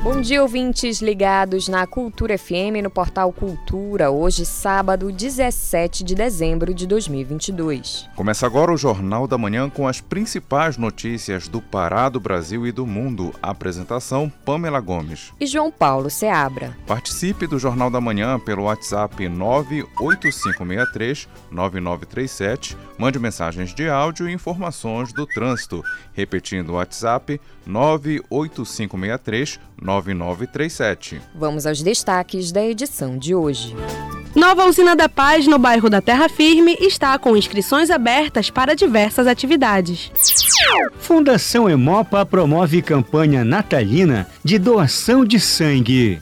Bom dia, ouvintes ligados na Cultura FM no portal Cultura, hoje, sábado, 17 de dezembro de 2022. Começa agora o Jornal da Manhã com as principais notícias do Pará, do Brasil e do mundo. Apresentação: Pamela Gomes e João Paulo Seabra. Participe do Jornal da Manhã pelo WhatsApp 98563-9937. Mande mensagens de áudio e informações do trânsito. Repetindo o WhatsApp 98563 9937. Vamos aos destaques da edição de hoje. Nova Usina da Paz, no bairro da Terra Firme, está com inscrições abertas para diversas atividades. Fundação Emopa promove campanha natalina de doação de sangue.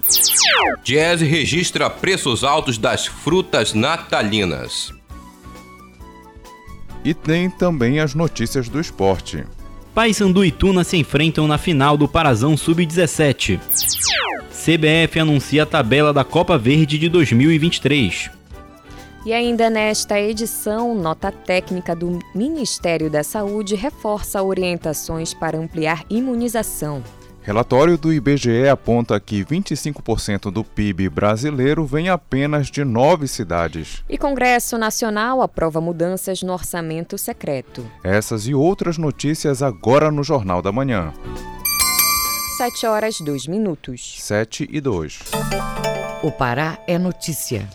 Jazz registra preços altos das frutas natalinas. E tem também as notícias do esporte. Paysandu e Tuna se enfrentam na final do Parazão Sub-17. CBF anuncia a tabela da Copa Verde de 2023. E ainda nesta edição, nota técnica do Ministério da Saúde reforça orientações para ampliar imunização. Relatório do IBGE aponta que 25% do PIB brasileiro vem apenas de nove cidades. E Congresso Nacional aprova mudanças no orçamento secreto. Essas e outras notícias agora no Jornal da Manhã. 7 horas 2 minutos. 7 e 2. O Pará é notícia.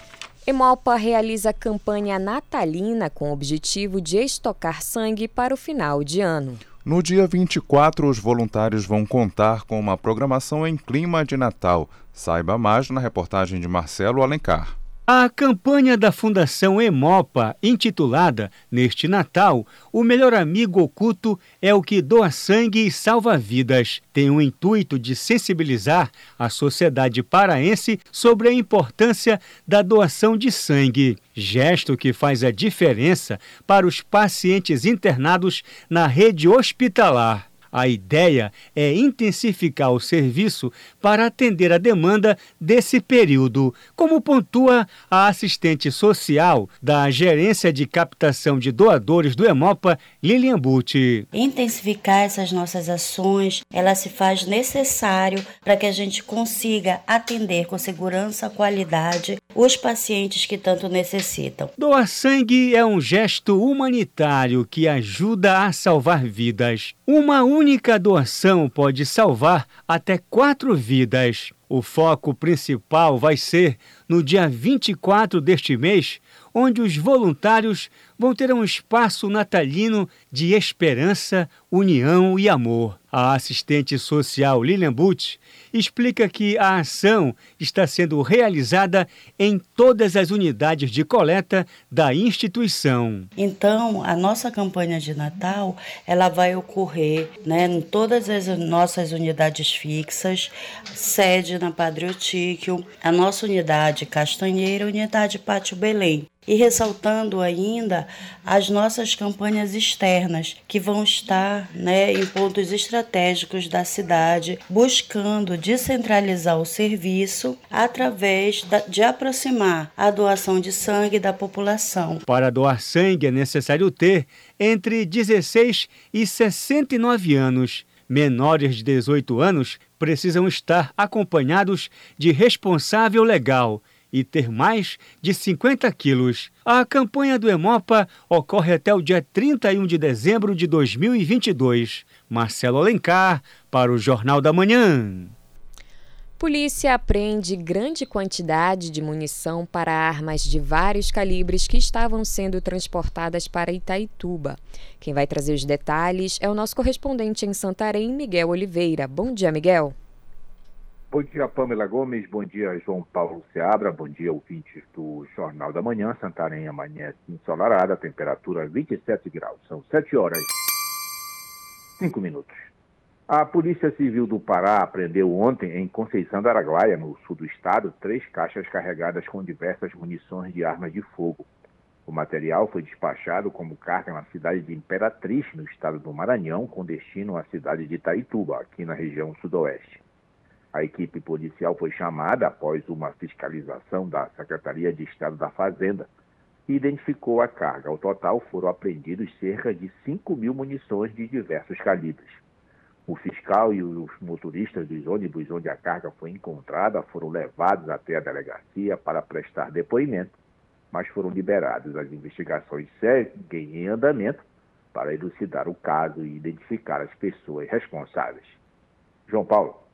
Emopa realiza campanha natalina com o objetivo de estocar sangue para o final de ano. No dia 24, os voluntários vão contar com uma programação em clima de Natal. Saiba mais na reportagem de Marcelo Alencar. A campanha da Fundação Emopa, intitulada Neste Natal, O Melhor Amigo Oculto é o que doa sangue e salva vidas, tem o intuito de sensibilizar a sociedade paraense sobre a importância da doação de sangue, gesto que faz a diferença para os pacientes internados na rede hospitalar. A ideia é intensificar o serviço para atender a demanda desse período, como pontua a assistente social da Gerência de Captação de Doadores do Emopa, Lilian Butti. Intensificar essas nossas ações, ela se faz necessário para que a gente consiga atender com segurança, qualidade os pacientes que tanto necessitam. Doar sangue é um gesto humanitário que ajuda a salvar vidas. Uma única doação pode salvar até quatro vidas. O foco principal vai ser no dia 24 deste mês, onde os voluntários vão ter um espaço natalino de esperança, união e amor. A assistente social Lilian Butch explica que a ação está sendo realizada em todas as unidades de coleta da instituição. Então, a nossa campanha de Natal, ela vai ocorrer né, em todas as nossas unidades fixas, sede na Padre Otíquio, a nossa unidade Castanheira, unidade Pátio Belém e ressaltando ainda as nossas campanhas externas, que vão estar né, em pontos estratégicos da cidade, buscando descentralizar o serviço através de aproximar a doação de sangue da população. Para doar sangue é necessário ter entre 16 e 69 anos. Menores de 18 anos precisam estar acompanhados de responsável legal e ter mais de 50 quilos. A campanha do Hemopa ocorre até o dia 31 de dezembro de 2022. Marcelo Alencar, para o Jornal da Manhã. Polícia apreende grande quantidade de munição para armas de vários calibres que estavam sendo transportadas para Itaituba. Quem vai trazer os detalhes é o nosso correspondente em Santarém, Miguel Oliveira. Bom dia, Miguel. Bom dia, Pamela Gomes. Bom dia, João Paulo Seabra. Bom dia, ouvintes do Jornal da Manhã. Santarém amanhece ensolarada, temperatura 27 graus. São 7 horas 5 minutos. A Polícia Civil do Pará apreendeu ontem, em Conceição do Araguaia, no sul do estado, três caixas carregadas com diversas munições de armas de fogo. O material foi despachado como carga na cidade de Imperatriz, no estado do Maranhão, com destino à cidade de Itaituba, aqui na região sudoeste. A equipe policial foi chamada após uma fiscalização da Secretaria de Estado da Fazenda e identificou a carga. Ao total, foram apreendidos cerca de 5 mil munições de diversos calibres. O fiscal e os motoristas dos ônibus onde a carga foi encontrada foram levados até a delegacia para prestar depoimento, mas foram liberados. As investigações seguem em andamento para elucidar o caso e identificar as pessoas responsáveis. João Paulo.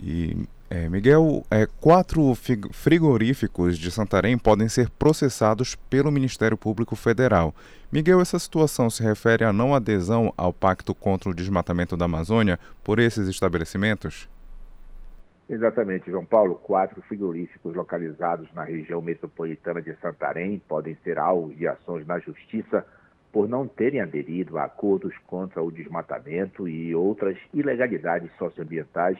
E é, Miguel, é, quatro frigoríficos de Santarém podem ser processados pelo Ministério Público Federal. Miguel, essa situação se refere à não adesão ao Pacto contra o Desmatamento da Amazônia por esses estabelecimentos? Exatamente, João Paulo. Quatro frigoríficos localizados na região metropolitana de Santarém podem ser alvos de ações na Justiça por não terem aderido a acordos contra o desmatamento e outras ilegalidades socioambientais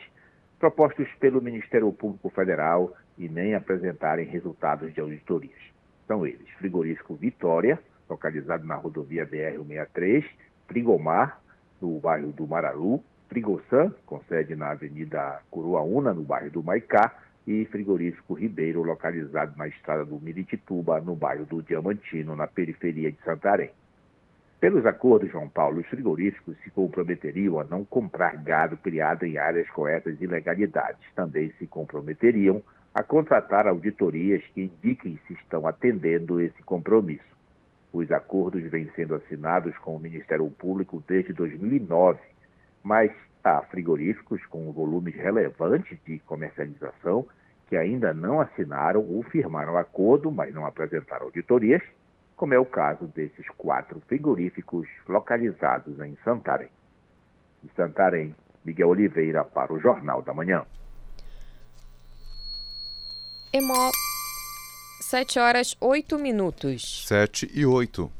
propostos pelo Ministério Público Federal e nem apresentarem resultados de auditorias. São eles: Frigorífico Vitória, localizado na rodovia BR-163, Frigomar, no bairro do Mararu, Frigossan, com sede na Avenida Curuaúna, no bairro do Maicá, e Frigorífico Ribeiro, localizado na estrada do Miritituba, no bairro do Diamantino, na periferia de Santarém. Pelos acordos, João Paulo, os frigoríficos se comprometeriam a não comprar gado criado em áreas corretas de ilegalidades. Também se comprometeriam a contratar auditorias que indiquem se estão atendendo esse compromisso. Os acordos vêm sendo assinados com o Ministério Público desde 2009, mas há frigoríficos com volumes relevantes de comercialização que ainda não assinaram ou firmaram acordo, mas não apresentaram auditorias como é o caso desses quatro frigoríficos localizados em Santarém. De Santarém, Miguel Oliveira para o Jornal da Manhã. Emo... 7 horas 8 minutos. 7 e 8.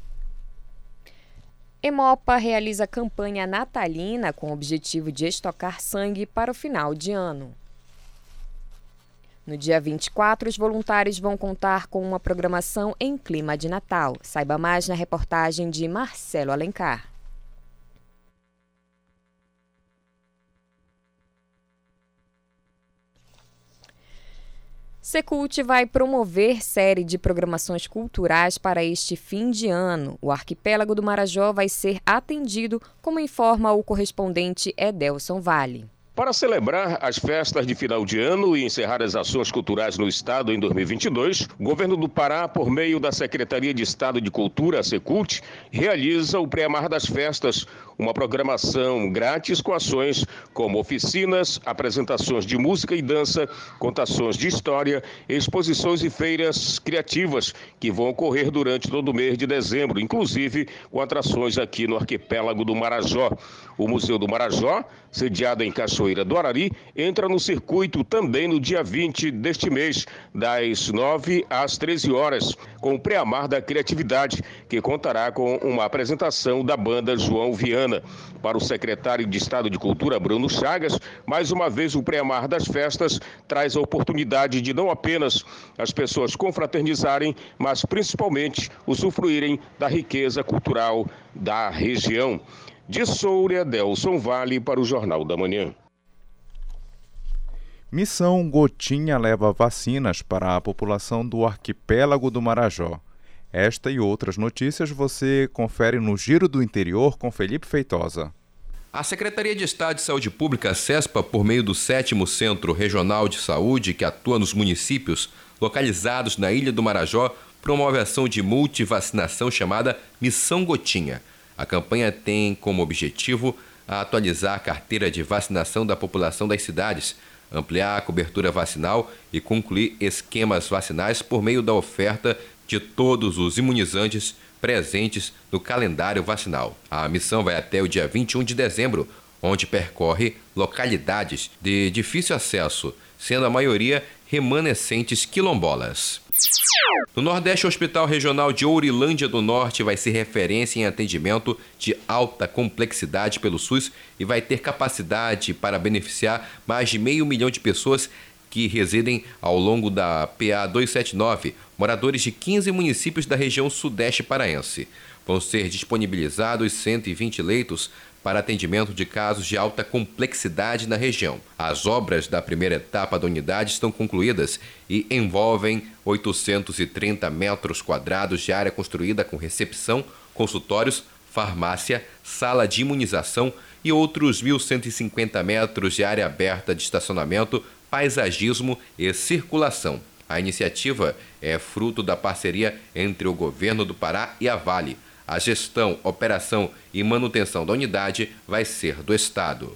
Emopa realiza campanha natalina com o objetivo de estocar sangue para o final de ano. No dia 24, os voluntários vão contar com uma programação em clima de Natal. Saiba mais na reportagem de Marcelo Alencar. Secult vai promover série de programações culturais para este fim de ano. O arquipélago do Marajó vai ser atendido, como informa o correspondente Edelson Vale. Para celebrar as festas de final de ano e encerrar as ações culturais no Estado em 2022, o governo do Pará, por meio da Secretaria de Estado de Cultura, a Secult, realiza o pré-amar das festas, uma programação grátis com ações como oficinas, apresentações de música e dança, contações de história, exposições e feiras criativas que vão ocorrer durante todo o mês de dezembro, inclusive com atrações aqui no arquipélago do Marajó. O Museu do Marajó, sediado em Cachoeira do Arari, entra no circuito também no dia 20 deste mês, das 9 às 13 horas, com o pré-amar da criatividade, que contará com uma apresentação da banda João Viana. Para o secretário de Estado de Cultura, Bruno Chagas, mais uma vez o pré-amar das festas traz a oportunidade de não apenas as pessoas confraternizarem, mas principalmente usufruírem da riqueza cultural da região. De Soura, Delson Vale para o Jornal da Manhã. Missão Gotinha leva vacinas para a população do arquipélago do Marajó. Esta e outras notícias você confere no Giro do Interior com Felipe Feitosa. A Secretaria de Estado de Saúde Pública, CESPA, por meio do 7 Centro Regional de Saúde, que atua nos municípios localizados na Ilha do Marajó, promove a ação de multivacinação chamada Missão Gotinha. A campanha tem como objetivo atualizar a carteira de vacinação da população das cidades, ampliar a cobertura vacinal e concluir esquemas vacinais por meio da oferta de todos os imunizantes presentes no calendário vacinal. A missão vai até o dia 21 de dezembro, onde percorre localidades de difícil acesso, sendo a maioria remanescentes quilombolas. No Nordeste, o Hospital Regional de Ourilândia do Norte vai ser referência em atendimento de alta complexidade pelo SUS e vai ter capacidade para beneficiar mais de meio milhão de pessoas que residem ao longo da PA 279, moradores de 15 municípios da região sudeste paraense. Vão ser disponibilizados 120 leitos para atendimento de casos de alta complexidade na região. As obras da primeira etapa da unidade estão concluídas e envolvem 830 metros quadrados de área construída com recepção, consultórios, farmácia, sala de imunização e outros 1.150 metros de área aberta de estacionamento, paisagismo e circulação. A iniciativa é fruto da parceria entre o governo do Pará e a Vale. A gestão, operação e manutenção da unidade vai ser do Estado.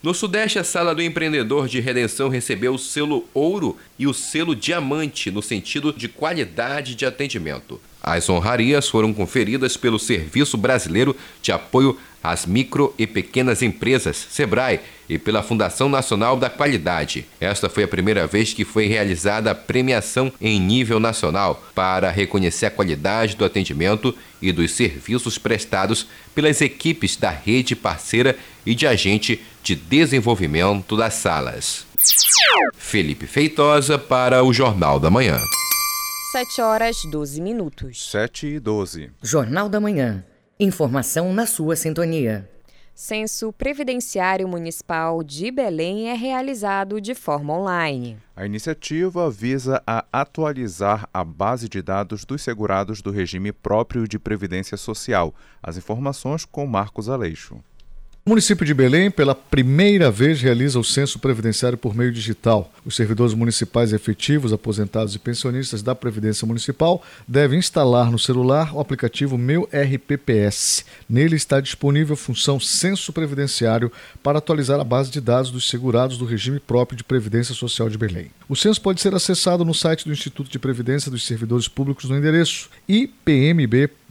No Sudeste, a Sala do Empreendedor de Redenção recebeu o selo ouro e o selo diamante no sentido de qualidade de atendimento. As honrarias foram conferidas pelo Serviço Brasileiro de Apoio às Micro e Pequenas Empresas, SEBRAE, e pela Fundação Nacional da Qualidade. Esta foi a primeira vez que foi realizada a premiação em nível nacional para reconhecer a qualidade do atendimento e dos serviços prestados pelas equipes da rede parceira e de agente de desenvolvimento das salas. Felipe Feitosa para o Jornal da Manhã. 7 horas 12 minutos. 7 e 12. Jornal da Manhã. Informação na sua sintonia. Censo Previdenciário Municipal de Belém é realizado de forma online. A iniciativa visa a atualizar a base de dados dos segurados do regime próprio de previdência social. As informações com Marcos Aleixo. O município de Belém, pela primeira vez, realiza o censo previdenciário por meio digital. Os servidores municipais efetivos, aposentados e pensionistas da Previdência Municipal devem instalar no celular o aplicativo Meu RPPS. Nele está disponível a função Censo Previdenciário para atualizar a base de dados dos segurados do regime próprio de Previdência Social de Belém. O censo pode ser acessado no site do Instituto de Previdência dos Servidores Públicos no endereço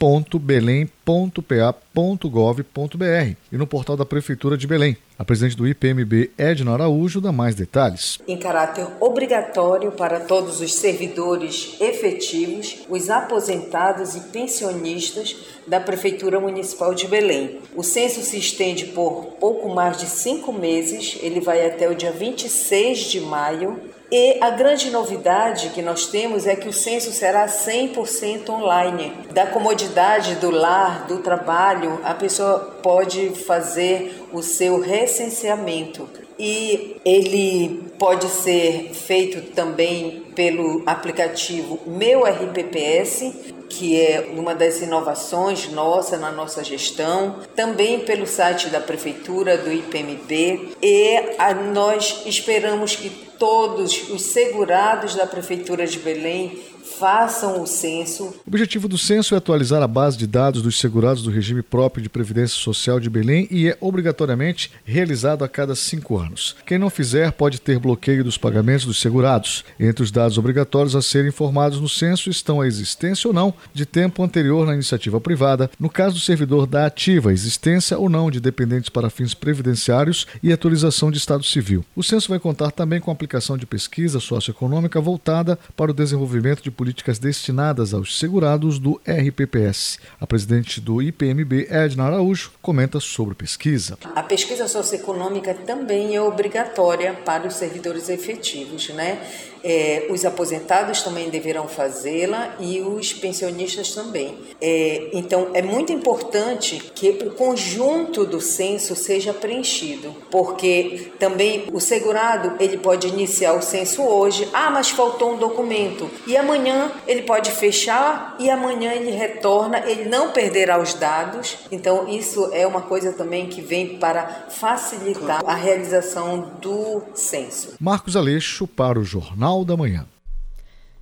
ipmb.belém.pa.gov.br e no portal da Prefeitura de Belém. A presidente do IPMB, Edna Araújo, dá mais detalhes. Em caráter obrigatório para todos os servidores efetivos, os aposentados e pensionistas da Prefeitura Municipal de Belém. O censo se estende por pouco mais de cinco meses, ele vai até o dia 26 de maio e a grande novidade que nós temos é que o censo será 100% online. Da comodidade do lar, do trabalho, a pessoa pode fazer o seu recenseamento. E ele pode ser feito também pelo aplicativo Meu RPPS, que é uma das inovações nossa na nossa gestão, também pelo site da prefeitura do IPMB e a, nós esperamos que todos os segurados da Prefeitura de Belém façam o censo. O objetivo do censo é atualizar a base de dados dos segurados do regime próprio de Previdência Social de Belém e é obrigatoriamente realizado a cada cinco anos. Quem não fizer pode ter bloqueio dos pagamentos dos segurados. Entre os dados obrigatórios a serem informados no censo estão a existência ou não de tempo anterior na iniciativa privada, no caso do servidor da ativa, existência ou não de dependentes para fins previdenciários e atualização de estado civil. O censo vai contar também com a aplicação de pesquisa socioeconômica voltada para o desenvolvimento de políticas políticas destinadas aos segurados do RPPS. A presidente do IPMB, Edna Araújo, comenta sobre pesquisa. A pesquisa socioeconômica também é obrigatória para os servidores efetivos, né? É, os aposentados também deverão fazê-la e os pensionistas também. É, então, é muito importante que o conjunto do censo seja preenchido, porque também o segurado ele pode iniciar o censo hoje, ah, mas faltou um documento, e amanhã ele pode fechar e amanhã ele retorna, ele não perderá os dados. Então, isso é uma coisa também que vem para facilitar a realização do censo. Marcos Aleixo para o Jornal Jornal da Manhã.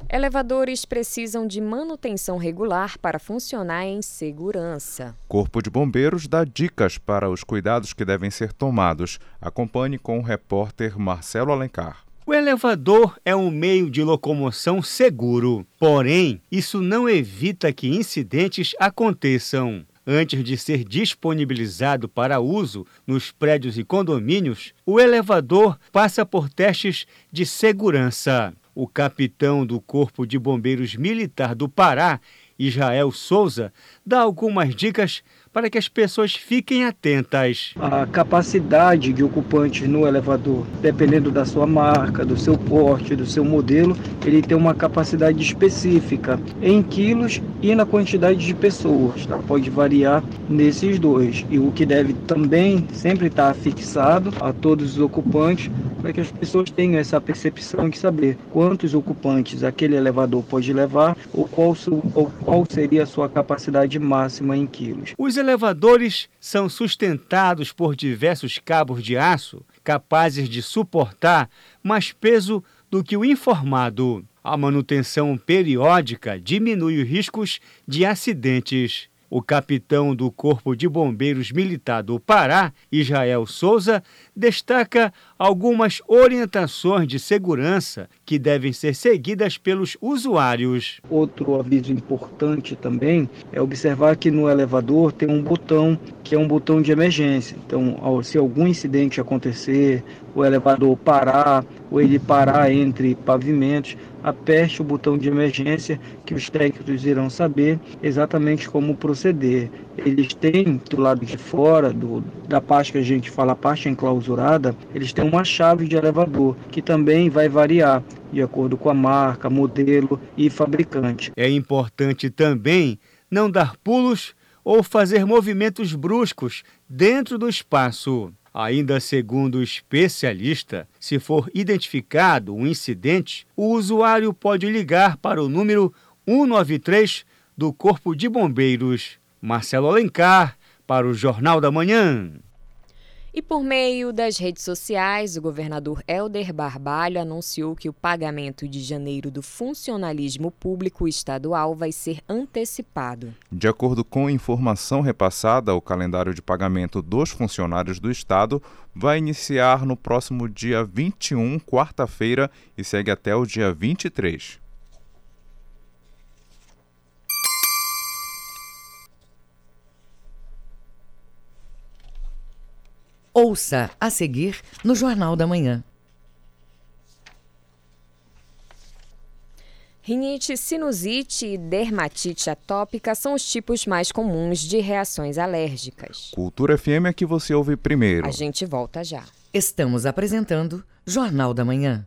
Elevadores precisam de manutenção regular para funcionar em segurança. Corpo de Bombeiros dá dicas para os cuidados que devem ser tomados. Acompanhe com o repórter Marcelo Alencar. O elevador é um meio de locomoção seguro, porém, isso não evita que incidentes aconteçam. Antes de ser disponibilizado para uso nos prédios e condomínios, o elevador passa por testes de segurança. O capitão do Corpo de Bombeiros Militar do Pará, Israel Souza, dá algumas dicas para que as pessoas fiquem atentas. A capacidade de ocupantes no elevador, dependendo da sua marca, do seu porte, do seu modelo, ele tem uma capacidade específica em quilos e na quantidade de pessoas. Tá? Pode variar nesses dois. E o que deve também sempre estar fixado a todos os ocupantes para que as pessoas tenham essa percepção de saber quantos ocupantes aquele elevador pode levar ou qual, ou qual seria a sua capacidade máxima em quilos. Os elevadores são sustentados por diversos cabos de aço capazes de suportar mais peso do que o informado. A manutenção periódica diminui os riscos de acidentes. O capitão do Corpo de Bombeiros Militar do Pará, Israel Souza, destaca algumas orientações de segurança que devem ser seguidas pelos usuários. Outro aviso importante também é observar que no elevador tem um botão que é um botão de emergência. Então, se algum incidente acontecer, o elevador parar, ou ele parar entre pavimentos, aperte o botão de emergência que os técnicos irão saber exatamente como proceder. Eles têm do lado de fora, do, da parte que a gente fala, a parte enclausurada, eles têm uma chave de elevador que também vai variar de acordo com a marca, modelo e fabricante. É importante também não dar pulos ou fazer movimentos bruscos dentro do espaço. Ainda segundo o especialista, se for identificado um incidente, o usuário pode ligar para o número 193 do Corpo de Bombeiros. Marcelo Alencar, para o Jornal da Manhã. E por meio das redes sociais, o governador Helder Barbalho anunciou que o pagamento de janeiro do funcionalismo público estadual vai ser antecipado. De acordo com informação repassada, o calendário de pagamento dos funcionários do estado vai iniciar no próximo dia 21, quarta-feira, e segue até o dia 23. Ouça a seguir no Jornal da Manhã. Rinite, sinusite e dermatite atópica são os tipos mais comuns de reações alérgicas. Cultura FM é que você ouve primeiro. A gente volta já. Estamos apresentando Jornal da Manhã.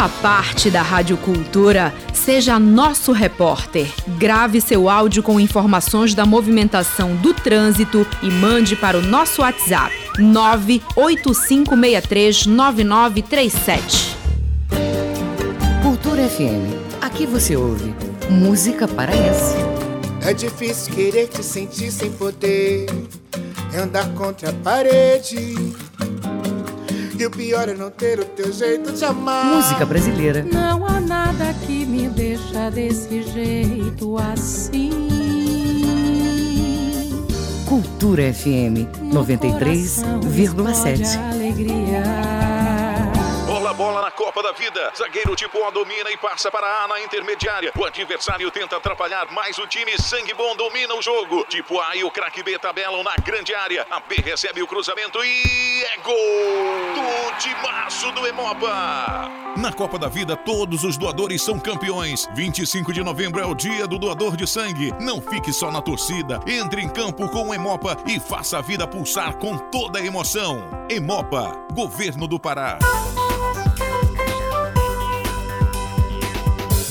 Faça parte da Rádio Cultura, seja nosso repórter. Grave seu áudio com informações da movimentação do trânsito e mande para o nosso WhatsApp 985639937. Cultura FM. Aqui você ouve música paraense. É difícil querer te sentir sem poder, é andar contra a parede e o pior é não ter o teu jeito de amar. Música brasileira. Não há nada que me deixa desse jeito assim. Cultura FM 93,7. Alegria Copa da Vida. Zagueiro tipo A domina e passa para A na intermediária. O adversário tenta atrapalhar, mas o time sangue bom domina o jogo. Tipo A e o craque B tabelam na grande área. A B recebe o cruzamento e é gol do timaço do Emopa. Na Copa da Vida, todos os doadores são campeões. 25 de novembro é o dia do doador de sangue. Não fique só na torcida. Entre em campo com o Emopa e faça a vida pulsar com toda a emoção. Emopa, Governo do Pará.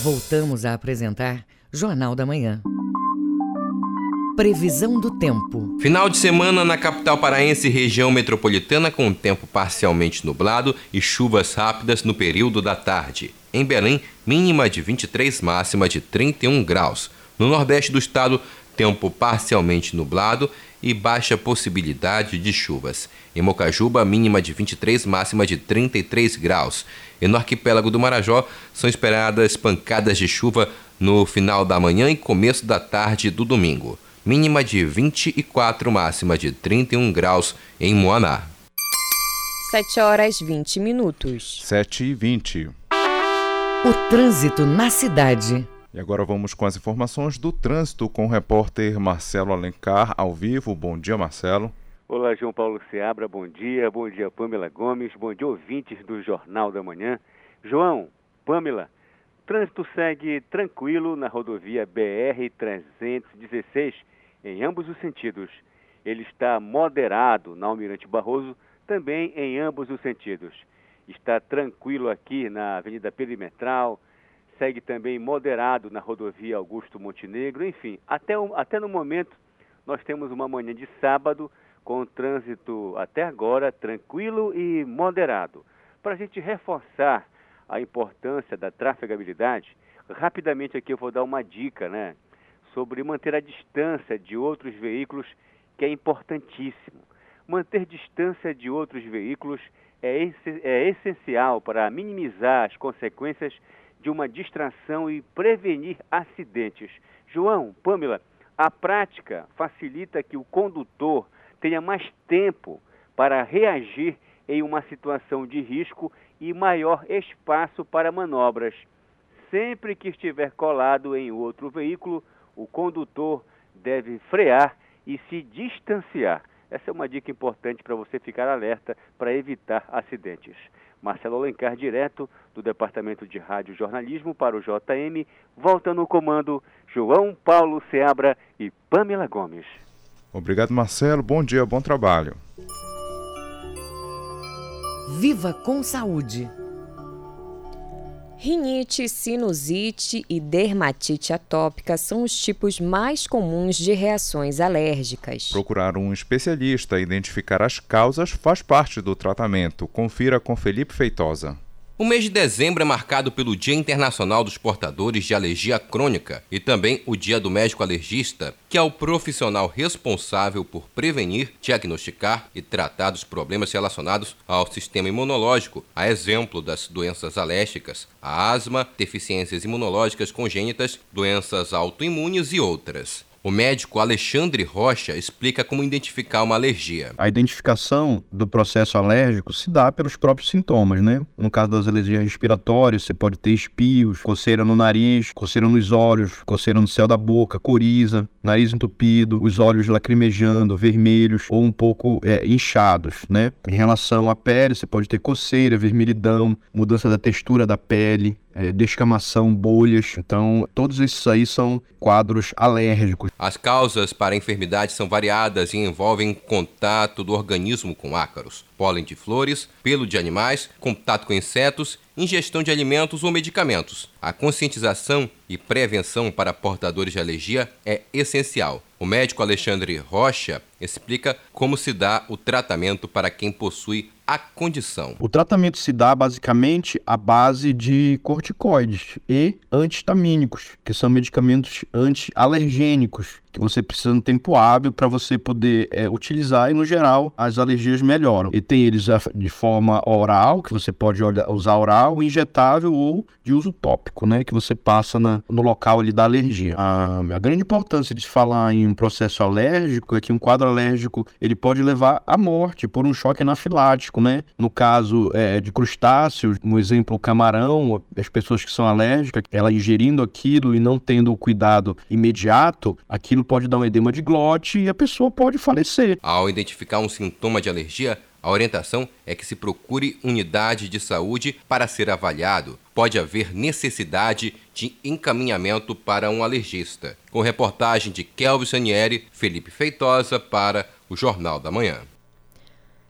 Voltamos a apresentar Jornal da Manhã. Previsão do tempo. Final de semana na capital paraense e região metropolitana com tempo parcialmente nublado e chuvas rápidas no período da tarde. Em Belém, mínima de 23, máxima de 31 graus. No nordeste do estado, tempo parcialmente nublado e baixa possibilidade de chuvas. Em Mocajuba, mínima de 23, máxima de 33 graus. E no arquipélago do Marajó, são esperadas pancadas de chuva no final da manhã e começo da tarde do domingo. Mínima de 24, máxima de 31 graus em Moaná. 7 horas 20 minutos. 7 e 20. O trânsito na cidade. E agora vamos com as informações do trânsito com o repórter Marcelo Alencar, ao vivo. Bom dia, Marcelo. Olá, João Paulo Seabra, bom dia. Bom dia, Pamela Gomes. Bom dia, ouvintes do Jornal da Manhã. João, Pamela, trânsito segue tranquilo na rodovia BR-316 em ambos os sentidos. Ele está moderado na Almirante Barroso, também em ambos os sentidos. Está tranquilo aqui na Avenida Perimetral, segue também moderado na rodovia Augusto Montenegro, enfim, até, até no momento nós temos uma manhã de sábado com trânsito até agora tranquilo e moderado. Para a gente reforçar a importância da trafegabilidade, rapidamente aqui eu vou dar uma dica, né? Sobre manter a distância de outros veículos, que é importantíssimo. Manter distância de outros veículos é, é essencial para minimizar as consequências de uma distração e prevenir acidentes. João, Pamela, a prática facilita que o condutor tenha mais tempo para reagir em uma situação de risco e maior espaço para manobras. Sempre que estiver colado em outro veículo, o condutor deve frear e se distanciar. Essa é uma dica importante para você ficar alerta para evitar acidentes. Marcelo Alencar, direto do Departamento de Rádio Jornalismo para o JM, volta no comando João Paulo Seabra e Pamela Gomes. Obrigado, Marcelo. Bom dia, bom trabalho. Viva com saúde! Rinite, sinusite e dermatite atópica são os tipos mais comuns de reações alérgicas. Procurar um especialista e identificar as causas faz parte do tratamento. Confira com Felipe Feitosa. O mês de dezembro é marcado pelo Dia Internacional dos Portadores de Alergia Crônica e também o Dia do Médico Alergista, que é o profissional responsável por prevenir, diagnosticar e tratar dos problemas relacionados ao sistema imunológico, a exemplo das doenças alérgicas, a asma, deficiências imunológicas congênitas, doenças autoimunes e outras. O médico Alexandre Rocha explica como identificar uma alergia. A identificação do processo alérgico se dá pelos próprios sintomas, né? No caso das alergias respiratórias, você pode ter espios, coceira no nariz, coceira nos olhos, coceira no céu da boca, coriza, nariz entupido, os olhos lacrimejando, vermelhos ou um pouco é, inchados, né? Em relação à pele, você pode ter coceira, vermelhidão, mudança da textura da pele, é, descamação, bolhas. Então, todos esses aí são quadros alérgicos. As causas para a enfermidade são variadas e envolvem contato do organismo com ácaros, pólen de flores, pelo de animais, contato com insetos, ingestão de alimentos ou medicamentos. A conscientização e prevenção para portadores de alergia é essencial. O médico Alexandre Rocha explica como se dá o tratamento para quem possui a condição. O tratamento se dá basicamente à base de corticoides e antihistamínicos, que são medicamentos anti-alergênicos, que você precisa de um tempo hábil para você poder é, utilizar e, no geral, as alergias melhoram. E tem eles de forma oral, que você pode usar oral, injetável ou de uso tópico, né, que você passa na, no local ali da alergia. A, a, grande importância de falar em um processo alérgico é que um quadro alérgico ele pode levar à morte por um choque anafilático, né? No caso é, de crustáceos, um exemplo, o camarão, as pessoas que são alérgicas, ela ingerindo aquilo e não tendo o cuidado imediato, aquilo aquilo pode dar um edema de glote e a pessoa pode falecer. Ao identificar um sintoma de alergia, a orientação é que se procure unidade de saúde para ser avaliado. Pode haver necessidade de encaminhamento para um alergista. Com reportagem de Kelvin Sanieri, Felipe Feitosa para o Jornal da Manhã.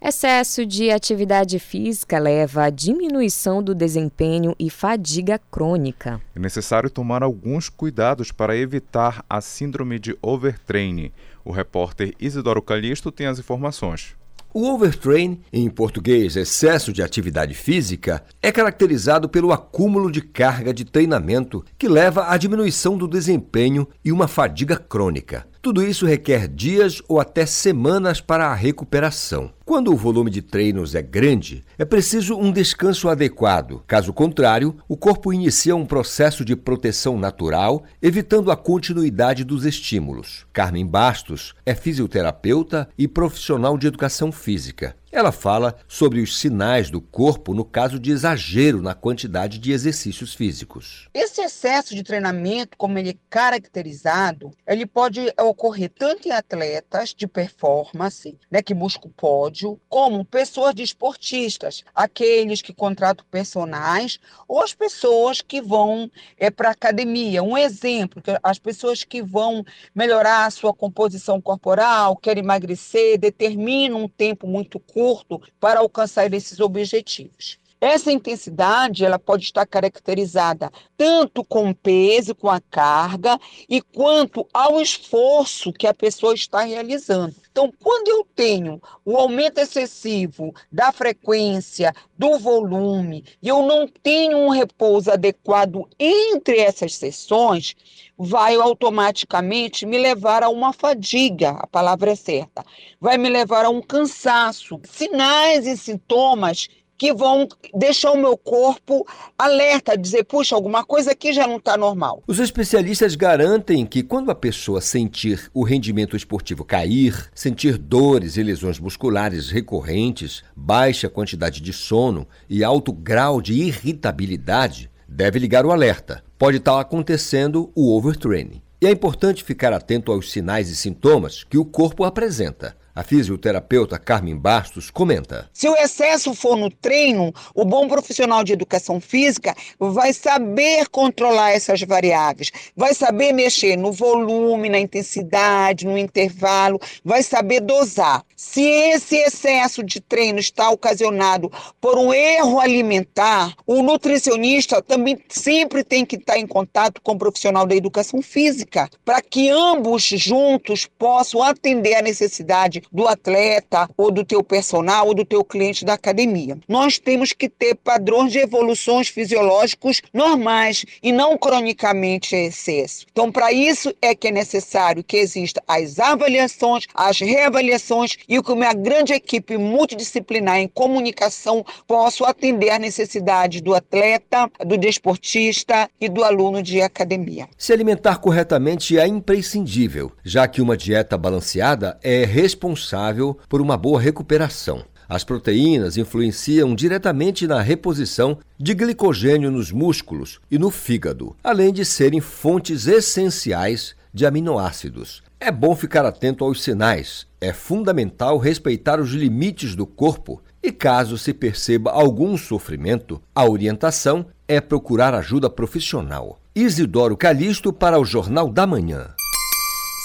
Excesso de atividade física leva à diminuição do desempenho e fadiga crônica. É necessário tomar alguns cuidados para evitar a síndrome de overtraining. O repórter Isidoro Calixto tem as informações. O overtrain, em português excesso de atividade física, é caracterizado pelo acúmulo de carga de treinamento que leva à diminuição do desempenho e uma fadiga crônica. Tudo isso requer dias ou até semanas para a recuperação. Quando o volume de treinos é grande, é preciso um descanso adequado. Caso contrário, o corpo inicia um processo de proteção natural, evitando a continuidade dos estímulos. Carmen Bastos é fisioterapeuta e profissional de educação física. Ela fala sobre os sinais do corpo no caso de exagero na quantidade de exercícios físicos. Esse excesso de treinamento, como ele é caracterizado, ele pode ocorrer tanto em atletas de performance, né, que buscam pódio, como pessoas desportistas, aqueles que contratam personagens ou as pessoas que vão é, para a academia. Um exemplo, as pessoas que vão melhorar a sua composição corporal, querem emagrecer, determinam um tempo muito curto para alcançar esses objetivos. Essa intensidade ela pode estar caracterizada tanto com o peso, com a carga, e quanto ao esforço que a pessoa está realizando. Então, quando eu tenho o aumento excessivo da frequência, do volume, e eu não tenho um repouso adequado entre essas sessões, vai automaticamente me levar a uma fadiga, a palavra é certa, vai me levar a um cansaço, sinais e sintomas que vão deixar o meu corpo alerta, dizer, puxa, alguma coisa aqui já não está normal. Os especialistas garantem que quando a pessoa sentir o rendimento esportivo cair, sentir dores e lesões musculares recorrentes, baixa quantidade de sono e alto grau de irritabilidade, deve ligar o alerta. Pode estar acontecendo o overtraining. E é importante ficar atento aos sinais e sintomas que o corpo apresenta. A fisioterapeuta Carmen Bastos comenta: Se o excesso for no treino, o bom profissional de educação física vai saber controlar essas variáveis, vai saber mexer no volume, na intensidade, no intervalo, vai saber dosar. Se esse excesso de treino está ocasionado por um erro alimentar, o nutricionista também sempre tem que estar em contato com o profissional da educação física, para que ambos juntos possam atender a necessidade do atleta ou do teu personal ou do teu cliente da academia. Nós temos que ter padrões de evoluções fisiológicos normais e não cronicamente em excesso. Então, para isso é que é necessário que exista as avaliações, as reavaliações e que uma grande equipe multidisciplinar em comunicação possa atender às necessidades do atleta, do desportista e do aluno de academia. Se alimentar corretamente é imprescindível, já que uma dieta balanceada é responsável responsável por uma boa recuperação. As proteínas influenciam diretamente na reposição de glicogênio nos músculos e no fígado, além de serem fontes essenciais de aminoácidos. É bom ficar atento aos sinais. É fundamental respeitar os limites do corpo e, caso se perceba algum sofrimento, a orientação é procurar ajuda profissional. Isidoro Calixto para o Jornal da Manhã.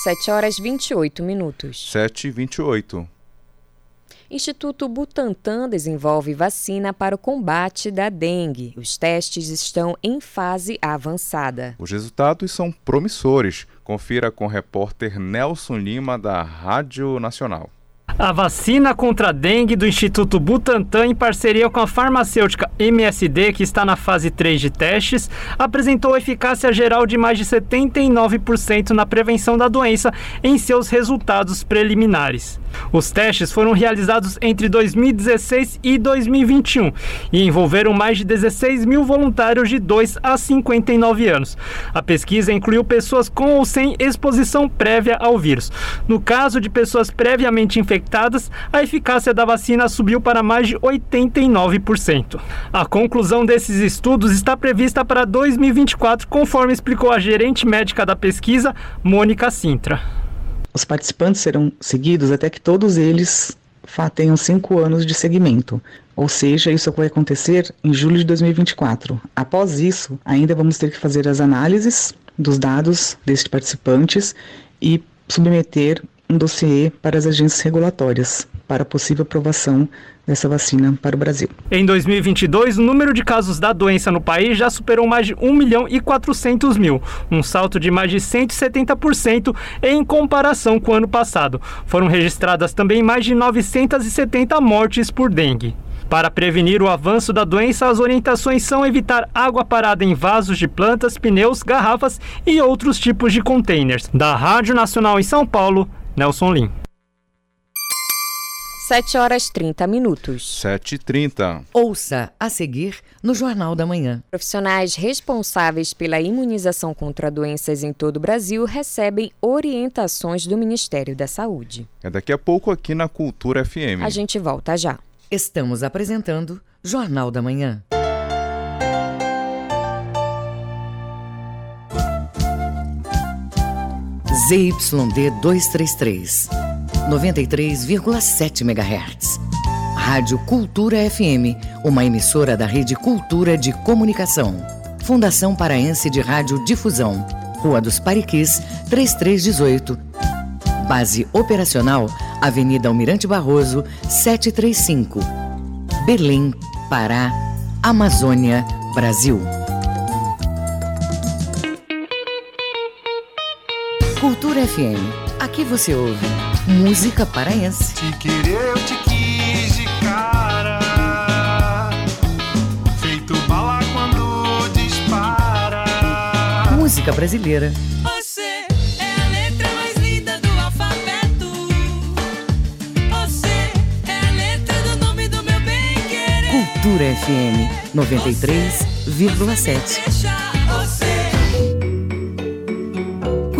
7 horas 28 minutos. 7 e 28. Instituto Butantan desenvolve vacina para o combate da dengue. Os testes estão em fase avançada. Os resultados são promissores. Confira com o repórter Nelson Lima, da Rádio Nacional. A vacina contra a dengue do Instituto Butantan, em parceria com a farmacêutica MSD, que está na fase 3 de testes, apresentou eficácia geral de mais de 79% na prevenção da doença em seus resultados preliminares. Os testes foram realizados entre 2016 e 2021 e envolveram mais de 16 mil voluntários de 2 a 59 anos. A pesquisa incluiu pessoas com ou sem exposição prévia ao vírus. No caso de pessoas previamente infectadas, a eficácia da vacina subiu para mais de 89%. A conclusão desses estudos está prevista para 2024, conforme explicou a gerente médica da pesquisa, Mônica Sintra. Os participantes serão seguidos até que todos eles tenham cinco anos de segmento. Ou seja, isso vai acontecer em julho de 2024. Após isso, ainda vamos ter que fazer as análises dos dados destes participantes e submeter um dossiê para as agências regulatórias para possível aprovação dessa vacina para o Brasil. Em 2022, o número de casos da doença no país já superou mais de 1 milhão e 400 mil, um salto de mais de 170% em comparação com o ano passado. Foram registradas também mais de 970 mortes por dengue. Para prevenir o avanço da doença, as orientações são evitar água parada em vasos de plantas, pneus, garrafas e outros tipos de containers. Da Rádio Nacional em São Paulo, Nelson Lim. 7 horas 30 minutos. 7 e 30. Ouça a seguir no Jornal da Manhã. Profissionais responsáveis pela imunização contra doenças em todo o Brasil recebem orientações do Ministério da Saúde. É daqui a pouco aqui na Cultura FM. A gente volta já. Estamos apresentando Jornal da Manhã. ZYD 233, 93,7 MHz. Rádio Cultura FM, uma emissora da Rede Cultura de Comunicação. Fundação Paraense de Rádio Difusão. Rua dos Pariquis, 3318. Base operacional, Avenida Almirante Barroso, 735. Belém, Pará, Amazônia, Brasil. Cultura FM. Aqui você ouve música paraense. Te querer, eu te quis de cara. Feito bala quando dispara. Música brasileira. Você é a letra mais linda do alfabeto. Você é a letra do nome do meu bem querer. Cultura FM 93,7.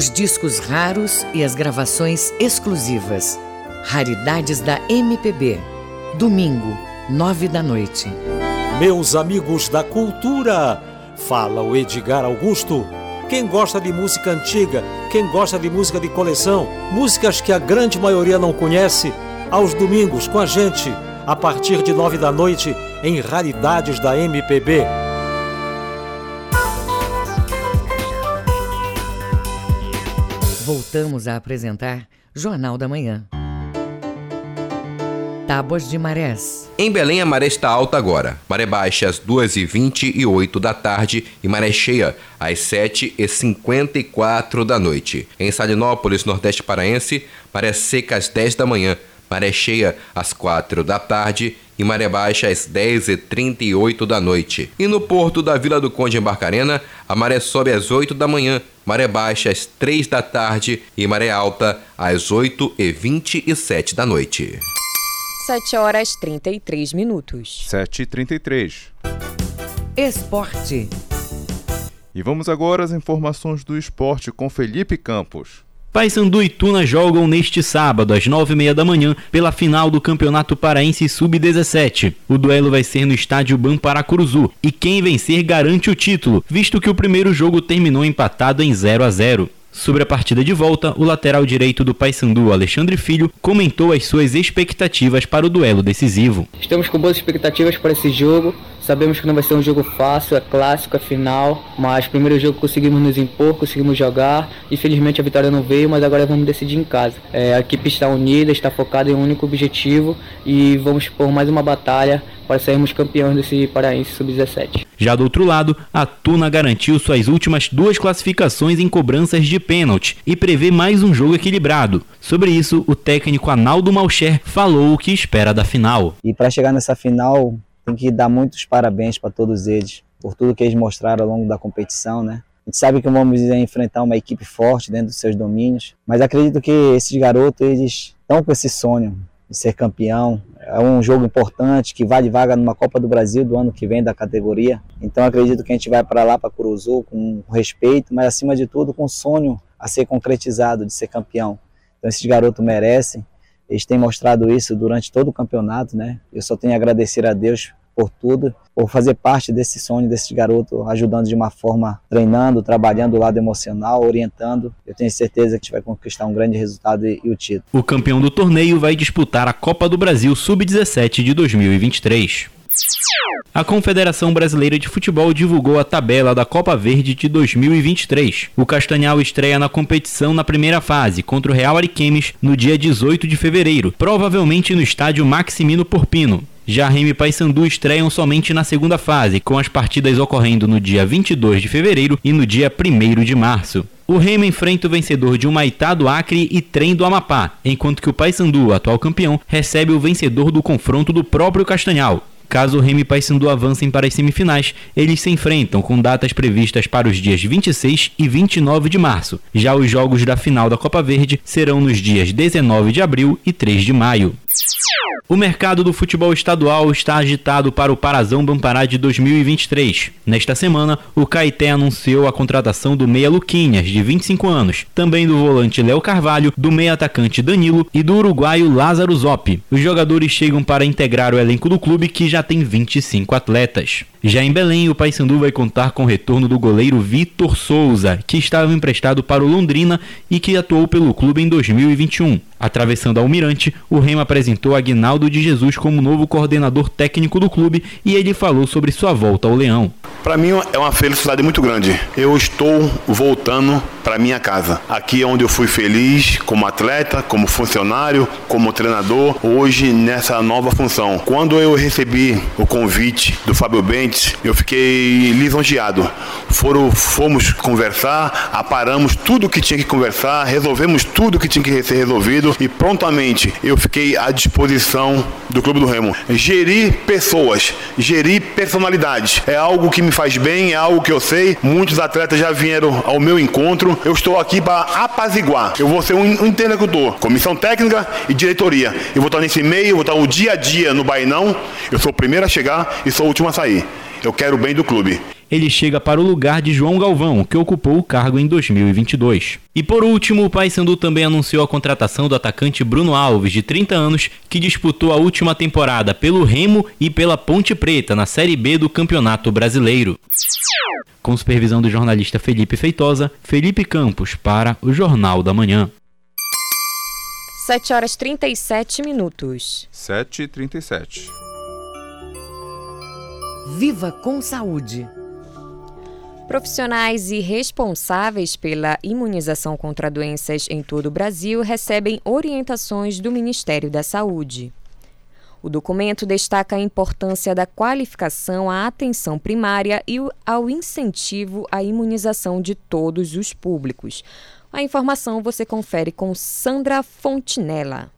Os discos raros e as gravações exclusivas. Raridades da MPB. Domingo, nove da noite. Meus amigos da cultura, fala o Edgar Augusto. Quem gosta de música antiga, quem gosta de música de coleção, músicas que a grande maioria não conhece, aos domingos com a gente, a partir de nove da noite, em Raridades da MPB. Voltamos a apresentar Jornal da Manhã. Tábuas de marés. Em Belém, a maré está alta agora. Maré baixa às 2h28 da tarde e maré cheia às 7h54 da noite. Em Salinópolis, Nordeste Paraense, maré seca às 10 da manhã, maré cheia às 4 da tarde e maré baixa às 10h38 da noite. E no porto da Vila do Conde em Barcarena, a maré sobe às 8 da manhã, maré baixa às 3 da tarde e maré alta às 8h27 da noite. 7 horas 33 minutos. 7h33. Esporte. E vamos agora às informações do esporte com Felipe Campos. Paysandu e Tuna jogam neste sábado, às nove e meia da manhã, pela final do Campeonato Paraense Sub-17. O duelo vai ser no estádio Bamparacuruzu e quem vencer garante o título, visto que o primeiro jogo terminou empatado em 0 a 0. Sobre a partida de volta, o lateral direito do Paysandu, Alexandre Filho, comentou as suas expectativas para o duelo decisivo. Estamos com boas expectativas para esse jogo. Sabemos que não vai ser um jogo fácil, é clássico, é final, mas primeiro jogo conseguimos nos impor, conseguimos jogar. Infelizmente a vitória não veio, mas agora vamos decidir em casa. É, a equipe está unida, está focada em um único objetivo e vamos por mais uma batalha para sermos campeões desse Paraense Sub-17. Já do outro lado, a Tuna garantiu suas últimas duas classificações em cobranças de pênalti e prevê mais um jogo equilibrado. Sobre isso, o técnico Analdo Malcher falou o que espera da final. E para chegar nessa final, tem que dar muitos parabéns para todos eles por tudo que eles mostraram ao longo da competição, né? A gente sabe que vamos enfrentar uma equipe forte dentro dos seus domínios, mas acredito que esses garotos eles estão com esse sonho de ser campeão. É um jogo importante que vale vaga numa Copa do Brasil do ano que vem da categoria. Então acredito que a gente vai para lá para Curuzu com respeito, mas acima de tudo com sonho a ser concretizado de ser campeão. Então esses garotos merecem. Eles têm mostrado isso durante todo o campeonato, né? Eu só tenho a agradecer a Deus por tudo, por fazer parte desse sonho desse garoto, ajudando de uma forma, treinando, trabalhando o lado emocional, orientando. Eu tenho certeza que a gente vai conquistar um grande resultado e, e o título. O campeão do torneio vai disputar a Copa do Brasil Sub-17 de 2023. A Confederação Brasileira de Futebol divulgou a tabela da Copa Verde de 2023. O Castanhal estreia na competição na primeira fase contra o Real Ariquemes no dia 18 de fevereiro, provavelmente no estádio Maximino Porpino. Já Remy e Paysandu estreiam somente na segunda fase, com as partidas ocorrendo no dia 22 de fevereiro e no dia 1 de março. O Remo enfrenta o vencedor de Humaitá do Acre e Trem do Amapá, enquanto que o Paysandu, atual campeão, recebe o vencedor do confronto do próprio Castanhal. Caso o Remy e Paysandu avancem para as semifinais, eles se enfrentam com datas previstas para os dias 26 e 29 de março. Já os jogos da final da Copa Verde serão nos dias 19 de abril e 3 de maio. O mercado do futebol estadual está agitado para o Parazão Bampará de 2023. Nesta semana, o Caeté anunciou a contratação do meia Luquinhas, de 25 anos, também do volante Léo Carvalho, do meia atacante Danilo e do uruguaio Lázaro Zop. Os jogadores chegam para integrar o elenco do clube que já tem 25 atletas. Já em Belém, o Paysandu vai contar com o retorno do goleiro Vitor Souza, que estava emprestado para o Londrina e que atuou pelo clube em 2021. Atravessando Almirante, o Remo apresentou Aguinaldo de Jesus como novo coordenador técnico do clube e ele falou sobre sua volta ao Leão. Para mim é uma felicidade muito grande. Eu estou voltando para minha casa. Aqui é onde eu fui feliz como atleta, como funcionário, como treinador, hoje nessa nova função. Quando eu recebi o convite do Fábio Bentes, eu fiquei lisonjeado. Foram, fomos conversar, aparamos tudo que tinha que conversar, resolvemos tudo que tinha que ser resolvido e prontamente eu fiquei à disposição do Clube do Remo. Gerir pessoas, gerir personalidades é algo que me faz bem, é algo que eu sei. Muitos atletas já vieram ao meu encontro. Eu estou aqui para apaziguar. Eu vou ser um interlocutor, comissão técnica e diretoria. Eu vou estar nesse meio, vou estar o dia a dia no Bainão. Eu sou o primeiro a chegar e sou o último a sair. Eu quero o bem do clube ele chega para o lugar de João Galvão, que ocupou o cargo em 2022. E por último, o Paysandu também anunciou a contratação do atacante Bruno Alves, de 30 anos, que disputou a última temporada pelo Remo e pela Ponte Preta na Série B do Campeonato Brasileiro. Com supervisão do jornalista Felipe Feitosa, Felipe Campos para o Jornal da Manhã. 7 horas 37 minutos. 7 e 37. Viva com saúde. Profissionais e responsáveis pela imunização contra doenças em todo o Brasil recebem orientações do Ministério da Saúde. O documento destaca a importância da qualificação à atenção primária e ao incentivo à imunização de todos os públicos. A informação você confere com Sandra Fontinella.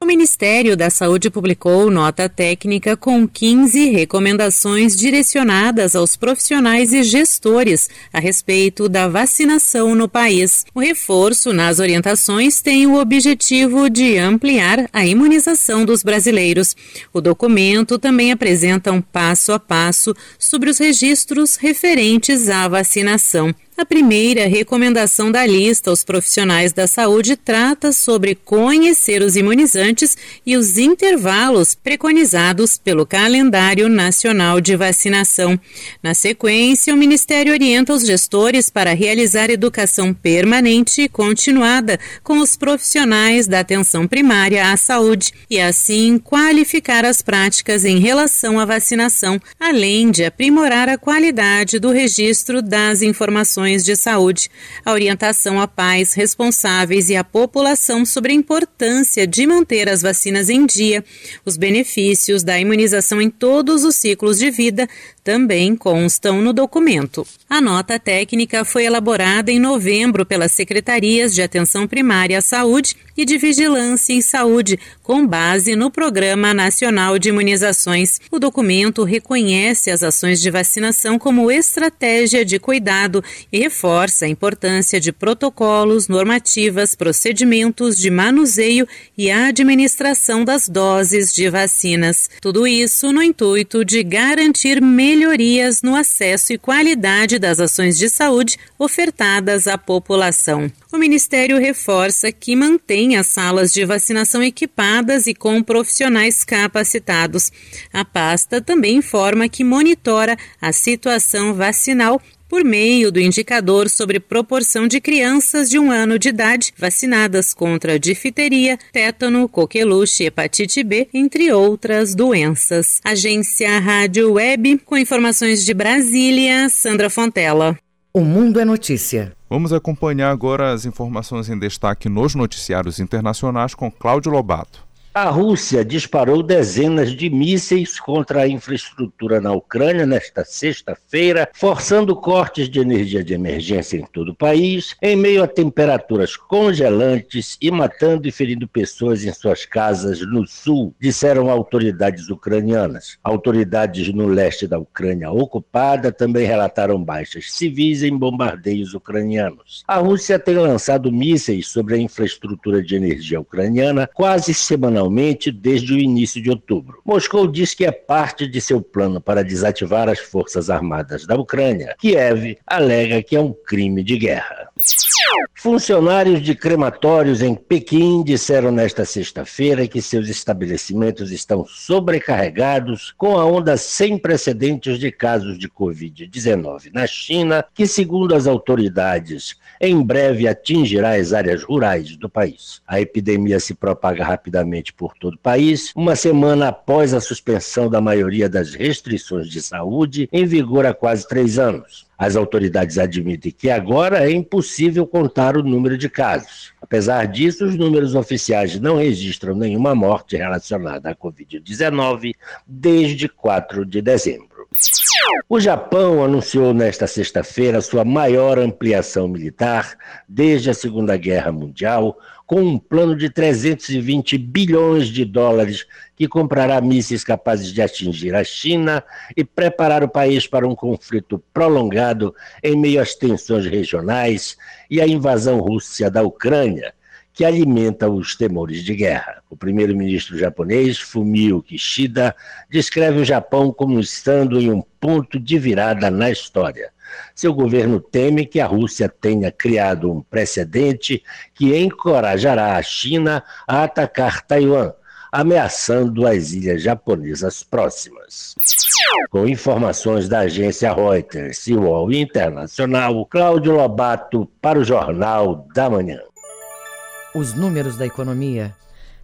O Ministério da Saúde publicou nota técnica com 15 recomendações direcionadas aos profissionais e gestores a respeito da vacinação no país. O reforço nas orientações tem o objetivo de ampliar a imunização dos brasileiros. O documento também apresenta um passo a passo sobre os registros referentes à vacinação. A primeira recomendação da lista aos profissionais da saúde trata sobre conhecer os imunizantes e os intervalos preconizados pelo calendário nacional de vacinação. Na sequência, o Ministério orienta os gestores para realizar educação permanente e continuada com os profissionais da atenção primária à saúde e, assim, qualificar as práticas em relação à vacinação, além de aprimorar a qualidade do registro das informações de saúde, a orientação a pais responsáveis e à população sobre a importância de manter as vacinas em dia, os benefícios da imunização em todos os ciclos de vida também constam no documento. A nota técnica foi elaborada em novembro pelas Secretarias de Atenção Primária à Saúde e de Vigilância em Saúde, com base no Programa Nacional de Imunizações. O documento reconhece as ações de vacinação como estratégia de cuidado e reforça a importância de protocolos, normativas, procedimentos de manuseio e administração das doses de vacinas. Tudo isso no intuito de garantir melhorias no acesso e qualidade das ações de saúde ofertadas à população. O Ministério reforça que mantém as salas de vacinação equipadas e com profissionais capacitados. A pasta também informa que monitora a situação vacinal por meio do indicador sobre proporção de crianças de um ano de idade vacinadas contra difteria, tétano, coqueluche, hepatite B, entre outras doenças. Agência Rádio Web, com informações de Brasília, Sandra Fontela. O Mundo é Notícia. Vamos acompanhar agora as informações em destaque nos noticiários internacionais com Cláudio Lobato. A Rússia disparou dezenas de mísseis contra a infraestrutura na Ucrânia nesta sexta-feira, forçando cortes de energia de emergência em todo o país, em meio a temperaturas congelantes e matando e ferindo pessoas em suas casas no sul, disseram autoridades ucranianas. Autoridades no leste da Ucrânia ocupada também relataram baixas civis em bombardeios ucranianos. A Rússia tem lançado mísseis sobre a infraestrutura de energia ucraniana quase semanalmente desde o início de outubro. Moscou diz que é parte de seu plano para desativar as forças armadas da Ucrânia. Kiev alega que é um crime de guerra. Funcionários de crematórios em Pequim disseram nesta sexta-feira que seus estabelecimentos estão sobrecarregados com a onda sem precedentes de casos de Covid-19 na China, que, segundo as autoridades, em breve atingirá as áreas rurais do país. A epidemia se propaga rapidamente por todo o país, uma semana após a suspensão da maioria das restrições de saúde em vigor há quase três anos. As autoridades admitem que agora é impossível contar o número de casos. Apesar disso, os números oficiais não registram nenhuma morte relacionada à Covid-19 desde 4 de dezembro. O Japão anunciou nesta sexta-feira sua maior ampliação militar desde a Segunda Guerra Mundial, com um plano de 320 bilhões de dólares que comprará mísseis capazes de atingir a China e preparar o país para um conflito prolongado em meio às tensões regionais e à invasão russa da Ucrânia, que alimenta os temores de guerra. O primeiro-ministro japonês, Fumio Kishida, descreve o Japão como estando em um ponto de virada na história. Seu governo teme que a Rússia tenha criado um precedente que encorajará a China a atacar Taiwan, ameaçando as ilhas japonesas próximas. Com informações da agência Reuters e UOL Internacional, Cláudio Lobato para o Jornal da Manhã. Os números da economia.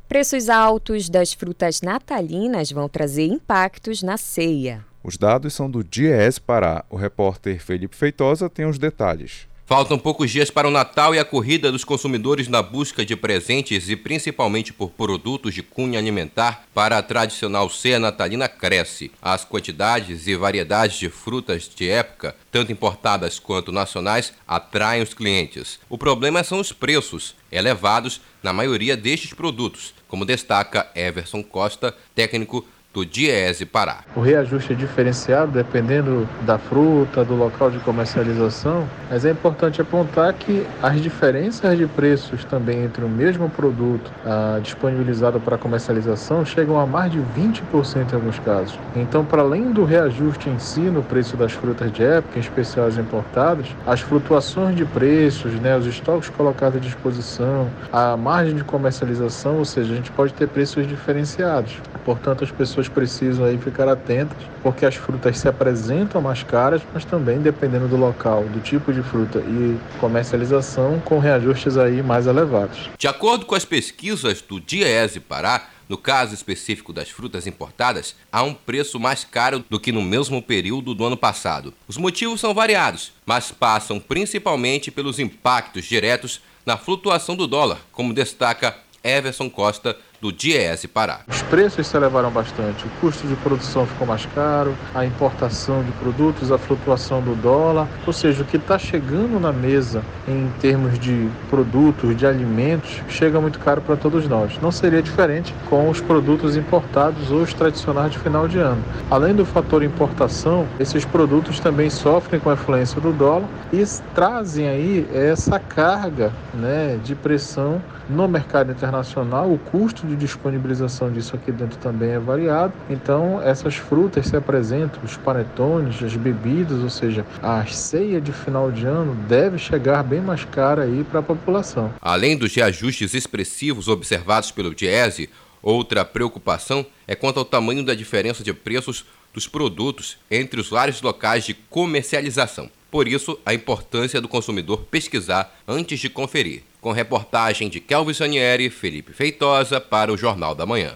Preços altos das frutas natalinas vão trazer impactos na ceia. Os dados são do Diese Pará. O repórter Felipe Feitosa tem os detalhes. Faltam poucos dias para o Natal e a corrida dos consumidores na busca de presentes e principalmente por produtos de cunho alimentar para a tradicional ceia natalina cresce. As quantidades e variedades de frutas de época, tanto importadas quanto nacionais, atraem os clientes. O problema são os preços, elevados na maioria destes produtos, como destaca Everson Costa, técnico do Diese Pará. O reajuste é diferenciado dependendo da fruta, do local de comercialização, mas é importante apontar que as diferenças de preços também entre o mesmo produto ah, disponibilizado para comercialização chegam a mais de 20% em alguns casos. Então, para além do reajuste em si no preço das frutas de época, em especial as importadas, as flutuações de preços, né, os estoques colocados à disposição, a margem de comercialização, ou seja, a gente pode ter preços diferenciados. Portanto, as pessoas precisam aí ficar atentas, porque as frutas se apresentam mais caras, mas também dependendo do local, do tipo de fruta e comercialização, com reajustes aí mais elevados. De acordo com as pesquisas do Diese Pará, no caso específico das frutas importadas, há um preço mais caro do que no mesmo período do ano passado. Os motivos são variados, mas passam principalmente pelos impactos diretos na flutuação do dólar, como destaca Everson Costa, do Diese Pará. Os preços se elevaram bastante, o custo de produção ficou mais caro, a importação de produtos, a flutuação do dólar, ou seja, o que está chegando na mesa em termos de produtos, de alimentos, chega muito caro para todos nós. Não seria diferente com os produtos importados ou os tradicionais de final de ano. Além do fator importação, esses produtos também sofrem com a influência do dólar e trazem aí essa carga né, de pressão no mercado internacional, o custo de disponibilização disso aqui dentro também é variado. Então, essas frutas se apresentam, os panetones, as bebidas, ou seja, a ceia de final de ano deve chegar bem mais cara aí para a população. Além dos reajustes expressivos observados pelo Diese, outra preocupação é quanto ao tamanho da diferença de preços dos produtos entre os vários locais de comercialização. Por isso, a importância do consumidor pesquisar antes de conferir. Com reportagem de Kelvin Sanieri, Felipe Feitosa para o Jornal da Manhã.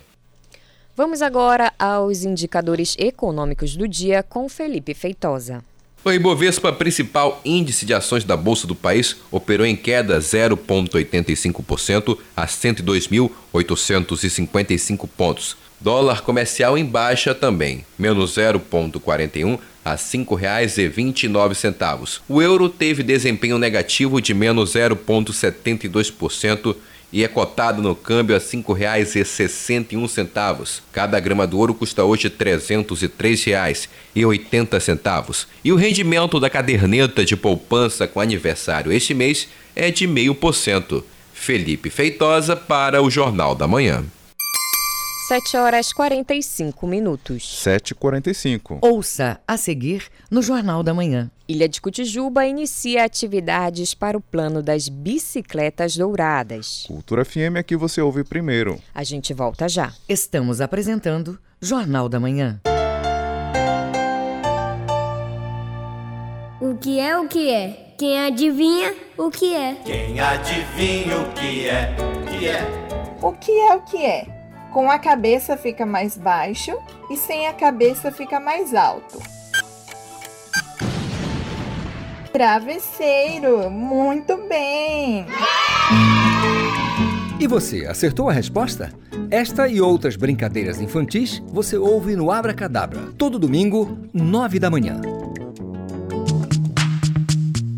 Vamos agora aos indicadores econômicos do dia com Felipe Feitosa. O Ibovespa, principal índice de ações da Bolsa do país, operou em queda 0,85% a 102.855 pontos. Dólar comercial em baixa também, menos 0,41 a R$ 5,29. O euro teve desempenho negativo de menos 0,72% e é cotado no câmbio a R$ 5,61. Cada grama do ouro custa hoje R$ 303,80. E o rendimento da caderneta de poupança com aniversário este mês é de 0,5%. Felipe Feitosa para o Jornal da Manhã. 7 horas 45 minutos. 7h45. Ouça a seguir no Jornal da Manhã. Ilha de Cotijuba inicia atividades para o plano das bicicletas douradas. Cultura FM aqui você ouve primeiro. A gente volta já. Estamos apresentando Jornal da Manhã. O que é o que é? Quem adivinha o que é? Quem adivinha o que é? Que é? O que é o que é? Com a cabeça fica mais baixo e sem a cabeça fica mais alto. Travesseiro, muito bem! E você, acertou a resposta? Esta e outras brincadeiras infantis você ouve no Abra Cadabra, todo domingo, nove da manhã.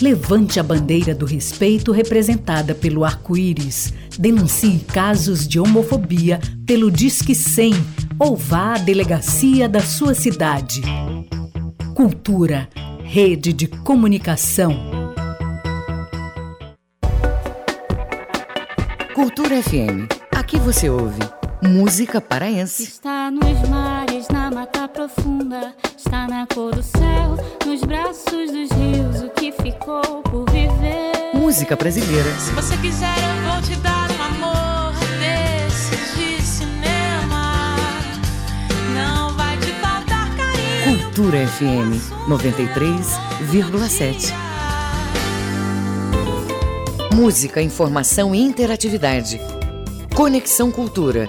Levante a bandeira do respeito representada pelo arco-íris. Denuncie casos de homofobia pelo Disque 100 ou vá à delegacia da sua cidade. Cultura, rede de comunicação. Cultura FM. Aqui você ouve música paraense. Está nos mares, na mata profunda, está na cor do céu, nos braços dos rios, o que ficou por viver. Música brasileira. Se você quiser, eu vou te dar um amor desses de cinema. Não vai te faltar carinho. Cultura FM 93,7. Música, informação e interatividade. Conexão Cultura,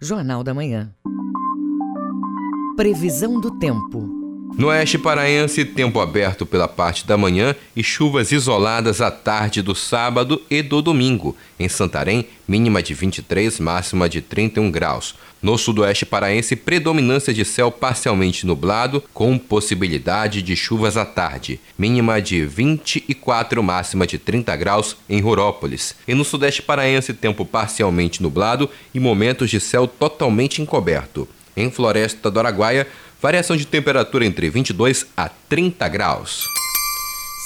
Jornal da Manhã. Previsão do tempo. No oeste paraense, tempo aberto pela parte da manhã e chuvas isoladas à tarde do sábado e do domingo. Em Santarém, mínima de 23, máxima de 31 graus. No sudoeste paraense, predominância de céu parcialmente nublado, com possibilidade de chuvas à tarde. Mínima de 24, máxima de 30 graus em Rurópolis. E no sudeste paraense, tempo parcialmente nublado e momentos de céu totalmente encoberto. Em Floresta do Araguaia, variação de temperatura entre 22 a 30 graus.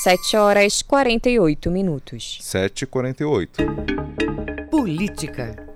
7 horas 48 minutos. 7h48. Política.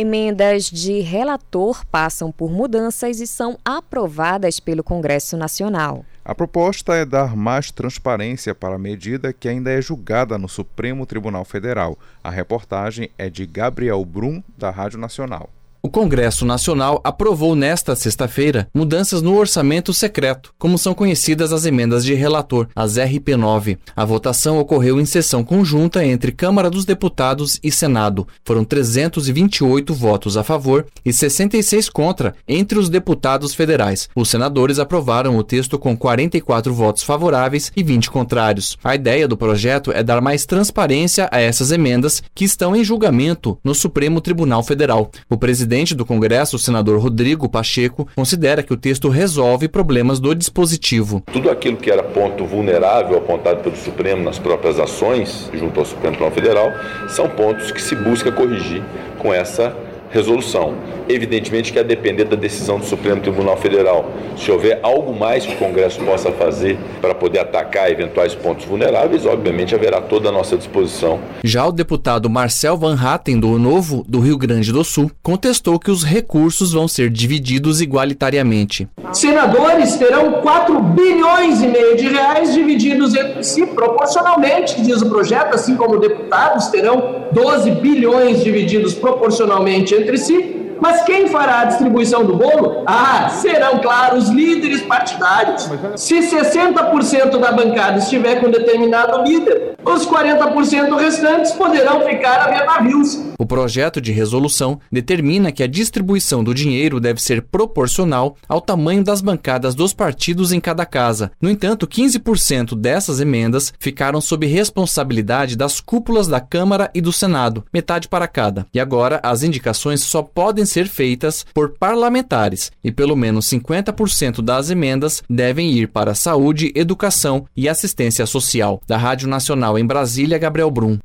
Emendas de relator passam por mudanças e são aprovadas pelo Congresso Nacional. A proposta é dar mais transparência para a medida que ainda é julgada no Supremo Tribunal Federal. A reportagem é de Gabriel Brum, da Rádio Nacional. O Congresso Nacional aprovou nesta sexta-feira mudanças no orçamento secreto, como são conhecidas as emendas de relator, as RP9. A votação ocorreu em sessão conjunta entre Câmara dos Deputados e Senado. Foram 328 votos a favor e 66 contra entre os deputados federais. Os senadores aprovaram o texto com 44 votos favoráveis e 20 contrários. A ideia do projeto é dar mais transparência a essas emendas que estão em julgamento no Supremo Tribunal Federal. O presidente presidente do Congresso, o senador Rodrigo Pacheco, considera que o texto resolve problemas do dispositivo. Tudo aquilo que era ponto vulnerável apontado pelo Supremo nas próprias ações junto ao Supremo Tribunal Federal são pontos que se busca corrigir com essa resolução. Evidentemente que a depender da decisão do Supremo Tribunal Federal, se houver algo mais que o Congresso possa fazer para poder atacar eventuais pontos vulneráveis, obviamente haverá toda a nossa disposição. Já o deputado Marcel Van Hatten, do Novo, do Rio Grande do Sul, contestou que os recursos vão ser divididos igualitariamente. Senadores terão 4 bilhões e meio de reais divididos entre si proporcionalmente, diz o projeto, assim como deputados terão 12 bilhões divididos proporcionalmente entre si, Mas quem fará a distribuição do bolo? Ah, serão, claro, os líderes partidários. Se 60% da bancada estiver com determinado líder, os 40% restantes poderão ficar a ver navios. O projeto de resolução determina que a distribuição do dinheiro deve ser proporcional ao tamanho das bancadas dos partidos em cada casa. No entanto, 15% dessas emendas ficaram sob responsabilidade das cúpulas da Câmara e do Senado, metade para cada. E agora as indicações só podem ser feitas por parlamentares e pelo menos 50% das emendas devem ir para saúde, educação e assistência social. Da Rádio Nacional em Brasília, Gabriel Brum.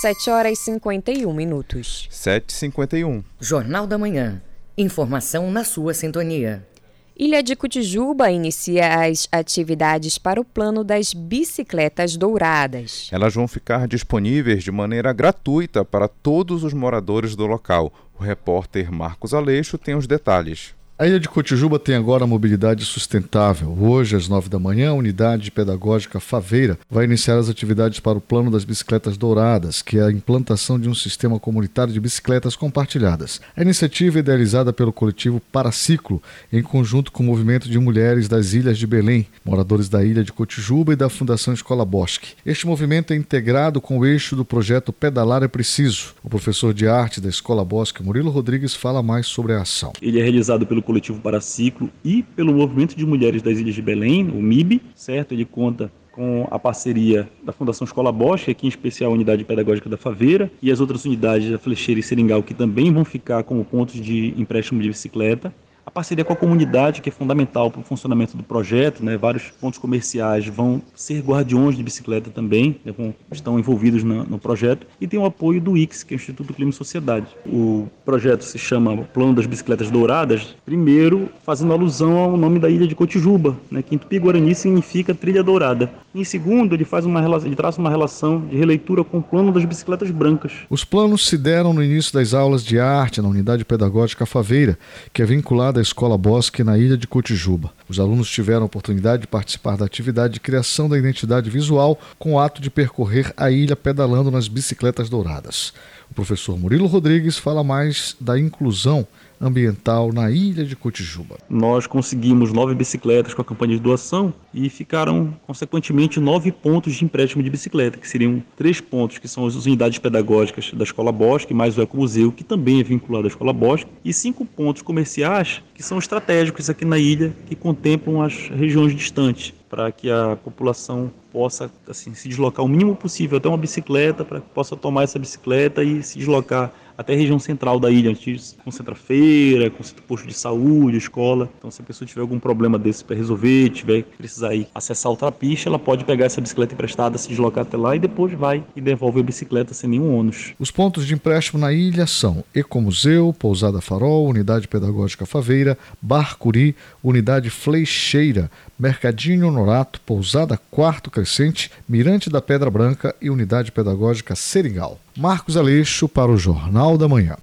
7 horas e 51 minutos. 7h51. Jornal da Manhã. Informação na sua sintonia. Ilha de Cotijuba inicia as atividades para o plano das bicicletas douradas. Elas vão ficar disponíveis de maneira gratuita para todos os moradores do local. O repórter Marcos Aleixo tem os detalhes. A Ilha de Cotijuba tem agora mobilidade sustentável. Hoje, às nove da manhã, a unidade pedagógica Faveira vai iniciar as atividades para o Plano das Bicicletas Douradas, que é a implantação de um sistema comunitário de bicicletas compartilhadas. A iniciativa é idealizada pelo coletivo Paraciclo, em conjunto com o movimento de mulheres das Ilhas de Belém, moradores da Ilha de Cotijuba e da Fundação Escola Bosque. Este movimento é integrado com o eixo do projeto Pedalar é Preciso. O professor de arte da Escola Bosque, Murilo Rodrigues, fala mais sobre a ação. Ele é realizado pelo coletivo Paraciclo e pelo Movimento de Mulheres das Ilhas de Belém, o MIB, certo? Ele conta com a parceria da Fundação Escola Bosch, aqui em especial a Unidade Pedagógica da Faveira, e as outras unidades da Flecheira e Seringal, que também vão ficar como pontos de empréstimo de bicicleta. A parceria com a comunidade, que é fundamental para o funcionamento do projeto, né? vários pontos comerciais vão ser guardiões de bicicleta também, né? estão envolvidos no, projeto, e tem o apoio do IX, que é o Instituto Clima e Sociedade. O projeto se chama Plano das Bicicletas Douradas, primeiro fazendo alusão ao nome da ilha de Cotijuba, né? que em Tupi-Guarani significa trilha dourada. Em segundo, ele, faz uma ele traça uma relação de releitura com o plano das bicicletas brancas. Os planos se deram no início das aulas de arte na unidade pedagógica Faveira, que é vinculada da Escola Bosque na ilha de Cotijuba. Os alunos tiveram a oportunidade de participar da atividade de criação da identidade visual com o ato de percorrer a ilha pedalando nas bicicletas douradas. O professor Murilo Rodrigues fala mais da inclusão ambiental na ilha de Cotijuba. Nós conseguimos nove bicicletas com a campanha de doação e ficaram, consequentemente, nove pontos de empréstimo de bicicleta, que seriam três pontos, que são as unidades pedagógicas da Escola Bosque, mais o Ecomuseu, que também é vinculado à Escola Bosque, e cinco pontos comerciais, que são estratégicos aqui na ilha, que contemplam as regiões distantes, para que a população possa assim, se deslocar o mínimo possível até uma bicicleta, para que possa tomar essa bicicleta e se deslocar até a região central da ilha, onde concentra feira, concentra posto de saúde, escola. Então, se a pessoa tiver algum problema desse para resolver, tiver que precisar ir acessar outra pista, ela pode pegar essa bicicleta emprestada, se deslocar até lá e depois vai e devolve a bicicleta sem nenhum ônus. Os pontos de empréstimo na ilha são Ecomuseu, Pousada Farol, Unidade Pedagógica Faveira, Barcuri, Unidade Fleixeira, Mercadinho Norato, Pousada Quarto Crescente, Mirante da Pedra Branca e Unidade Pedagógica Seringal. Marcos Aleixo para o Jornal da Manhã.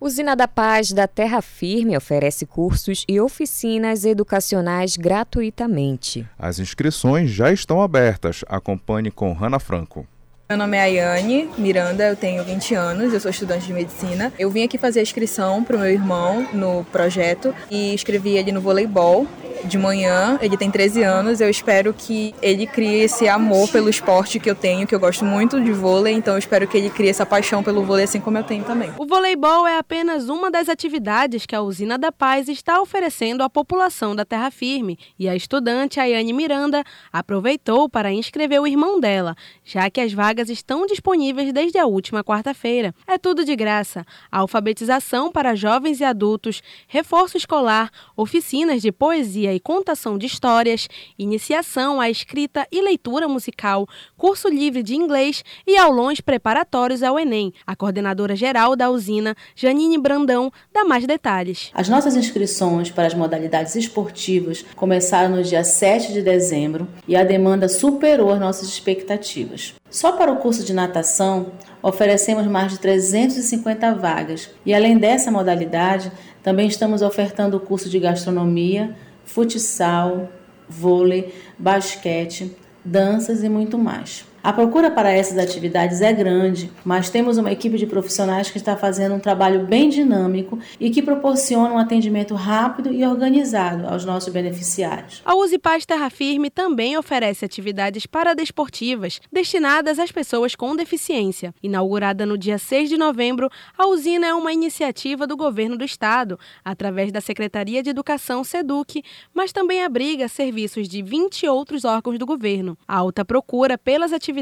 Usina da Paz da Terra Firme oferece cursos e oficinas educacionais gratuitamente. As inscrições já estão abertas. Acompanhe com Rana Franco. Meu nome é Ayane Miranda, eu tenho 20 anos, eu sou estudante de medicina. Eu vim aqui fazer a inscrição para o meu irmão no projeto e escrevi ele no voleibol de manhã, ele tem 13 anos, eu espero que ele crie esse amor pelo esporte que eu tenho, que eu gosto muito de vôlei, então eu espero que ele crie essa paixão pelo vôlei assim como eu tenho também. O voleibol é apenas uma das atividades que a Usina da Paz está oferecendo à população da Terra Firme, e a estudante Ayane Miranda aproveitou para inscrever o irmão dela, já que as vagas estão disponíveis desde a última quarta-feira. É tudo de graça: alfabetização para jovens e adultos, reforço escolar, oficinas de poesia e contação de histórias, iniciação à escrita e leitura musical, curso livre de inglês e aulões preparatórios ao Enem. A coordenadora geral da usina, Janine Brandão, dá mais detalhes. As nossas inscrições para as modalidades esportivas começaram no dia 7 de dezembro e a demanda superou as nossas expectativas. Só para o curso de natação, oferecemos mais de 350 vagas e, além dessa modalidade, também estamos ofertando o curso de gastronomia, futsal, vôlei, basquete, danças e muito mais. A procura para essas atividades é grande, mas temos uma equipe de profissionais que está fazendo um trabalho bem dinâmico e que proporciona um atendimento rápido e organizado aos nossos beneficiários. A Use Paz Terra Firme também oferece atividades paradesportivas destinadas às pessoas com deficiência. Inaugurada no dia 6 de novembro, a usina é uma iniciativa do governo do estado, através da Secretaria de Educação SEDUC, mas também abriga serviços de 20 outros órgãos do governo. A alta procura pelas atividades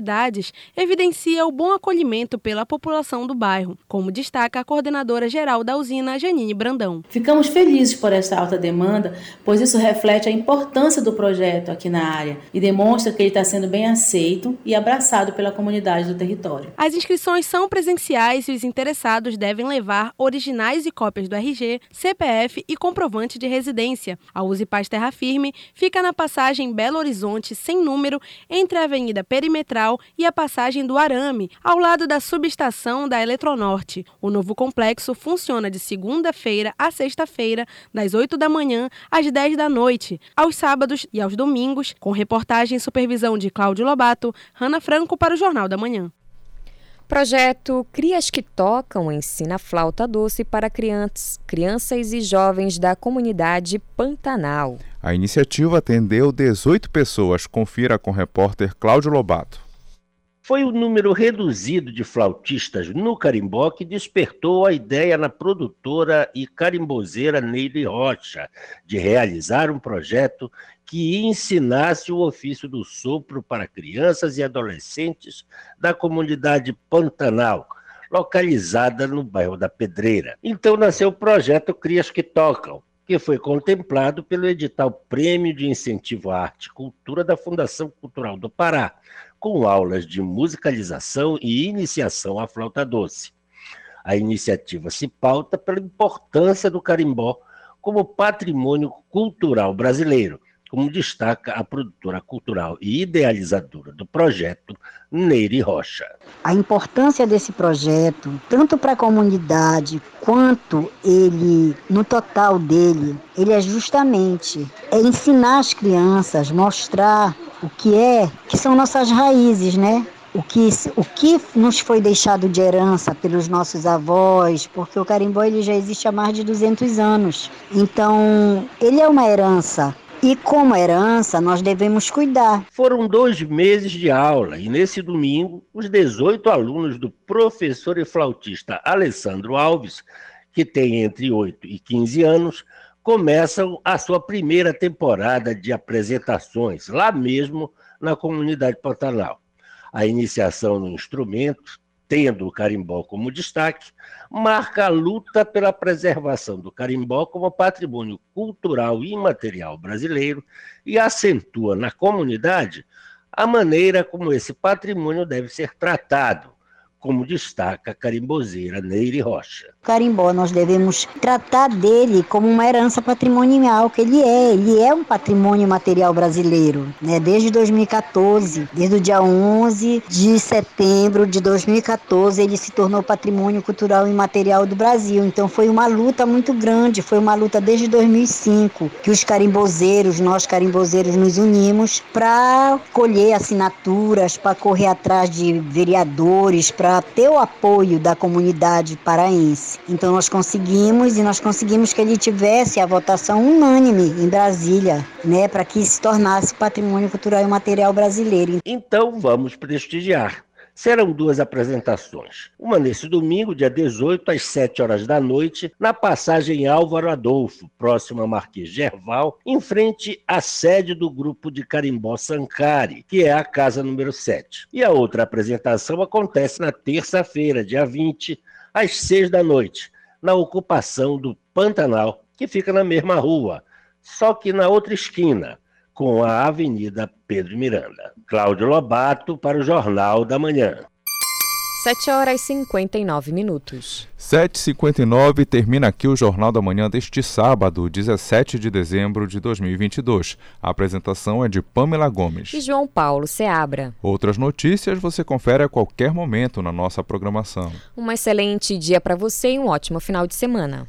evidencia o bom acolhimento pela população do bairro, como destaca a coordenadora geral da usina, Janine Brandão. Ficamos felizes por essa alta demanda, pois isso reflete a importância do projeto aqui na área e demonstra que ele está sendo bem aceito e abraçado pela comunidade do território. As inscrições são presenciais e os interessados devem levar originais e cópias do RG, CPF e comprovante de residência. A Use Paz Terra Firme fica na passagem Belo Horizonte sem número entre a Avenida Perimetral e a passagem do Arame, ao lado da subestação da Eletronorte. O novo complexo funciona de segunda-feira a sexta-feira, das 8 da manhã às 10 da noite, aos sábados e aos domingos, com reportagem e supervisão de Cláudio Lobato, Hanna Franco para o Jornal da Manhã. Projeto Crias que Tocam ensina flauta doce para crianças, crianças e jovens da comunidade Pantanal. A iniciativa atendeu 18 pessoas. Confira com o repórter Cláudio Lobato. Foi o número reduzido de flautistas no carimbó que despertou a ideia na produtora e carimbozeira Neile Rocha de realizar um projeto que ensinasse o ofício do sopro para crianças e adolescentes da comunidade Pantanal, localizada no bairro da Pedreira. Então nasceu o projeto Crias que Tocam, que foi contemplado pelo edital Prêmio de Incentivo à Arte e Cultura da Fundação Cultural do Pará, com aulas de musicalização e iniciação à flauta doce. A iniciativa se pauta pela importância do carimbó como patrimônio cultural brasileiro, como destaca a produtora cultural e idealizadora do projeto, Neire Rocha. A importância desse projeto, tanto para a comunidade quanto ele, no total dele, ele é justamente é ensinar as crianças, mostrar o que é, que são nossas raízes, né? o que, o que nos foi deixado de herança pelos nossos avós, porque o carimbó ele já existe há mais de 200 anos. Então, ele é uma herança e como herança, nós devemos cuidar. Foram dois meses de aula e nesse domingo, os 18 alunos do professor e flautista Alessandro Alves, que tem entre 8 e 15 anos, começam a sua primeira temporada de apresentações, lá mesmo na comunidade Pantanal. A iniciação no instrumento tendo o carimbó como destaque, marca a luta pela preservação do carimbó como patrimônio cultural e imaterial brasileiro e acentua na comunidade a maneira como esse patrimônio deve ser tratado, como destaca a carimbozeira Neire Rocha. Carimbó, nós devemos tratar dele como uma herança patrimonial que ele é. Ele é um patrimônio material brasileiro, né? Desde 2014, desde o dia 11 de setembro de 2014, ele se tornou patrimônio cultural e material do Brasil. Então foi uma luta muito grande, foi uma luta desde 2005 que os carimbozeiros, nós carimbozeiros nos unimos para colher assinaturas, para correr atrás de vereadores, para ter o apoio da comunidade paraense. Então nós conseguimos e nós conseguimos que ele tivesse a votação unânime em Brasília, né, para que se tornasse patrimônio cultural e material brasileiro. Então vamos prestigiar. Serão duas apresentações. Uma nesse domingo, dia 18, às 7 horas da noite, na passagem Álvaro Adolfo, próxima a Marquês Gerval, em frente à sede do grupo de Carimbó Sancari, que é a casa número 7. E a outra apresentação acontece na terça-feira, dia 20, às 6 da noite, na ocupação do Pantanal, que fica na mesma rua, só que na outra esquina, com a Avenida Pedro Miranda. Cláudio Lobato para o Jornal da Manhã. 7 horas e 59 minutos. 7h59 termina aqui o Jornal da Manhã deste sábado, 17 de dezembro de 2022. A apresentação é de Pamela Gomes. E João Paulo Seabra. Outras notícias você confere a qualquer momento na nossa programação. Um excelente dia para você e um ótimo final de semana.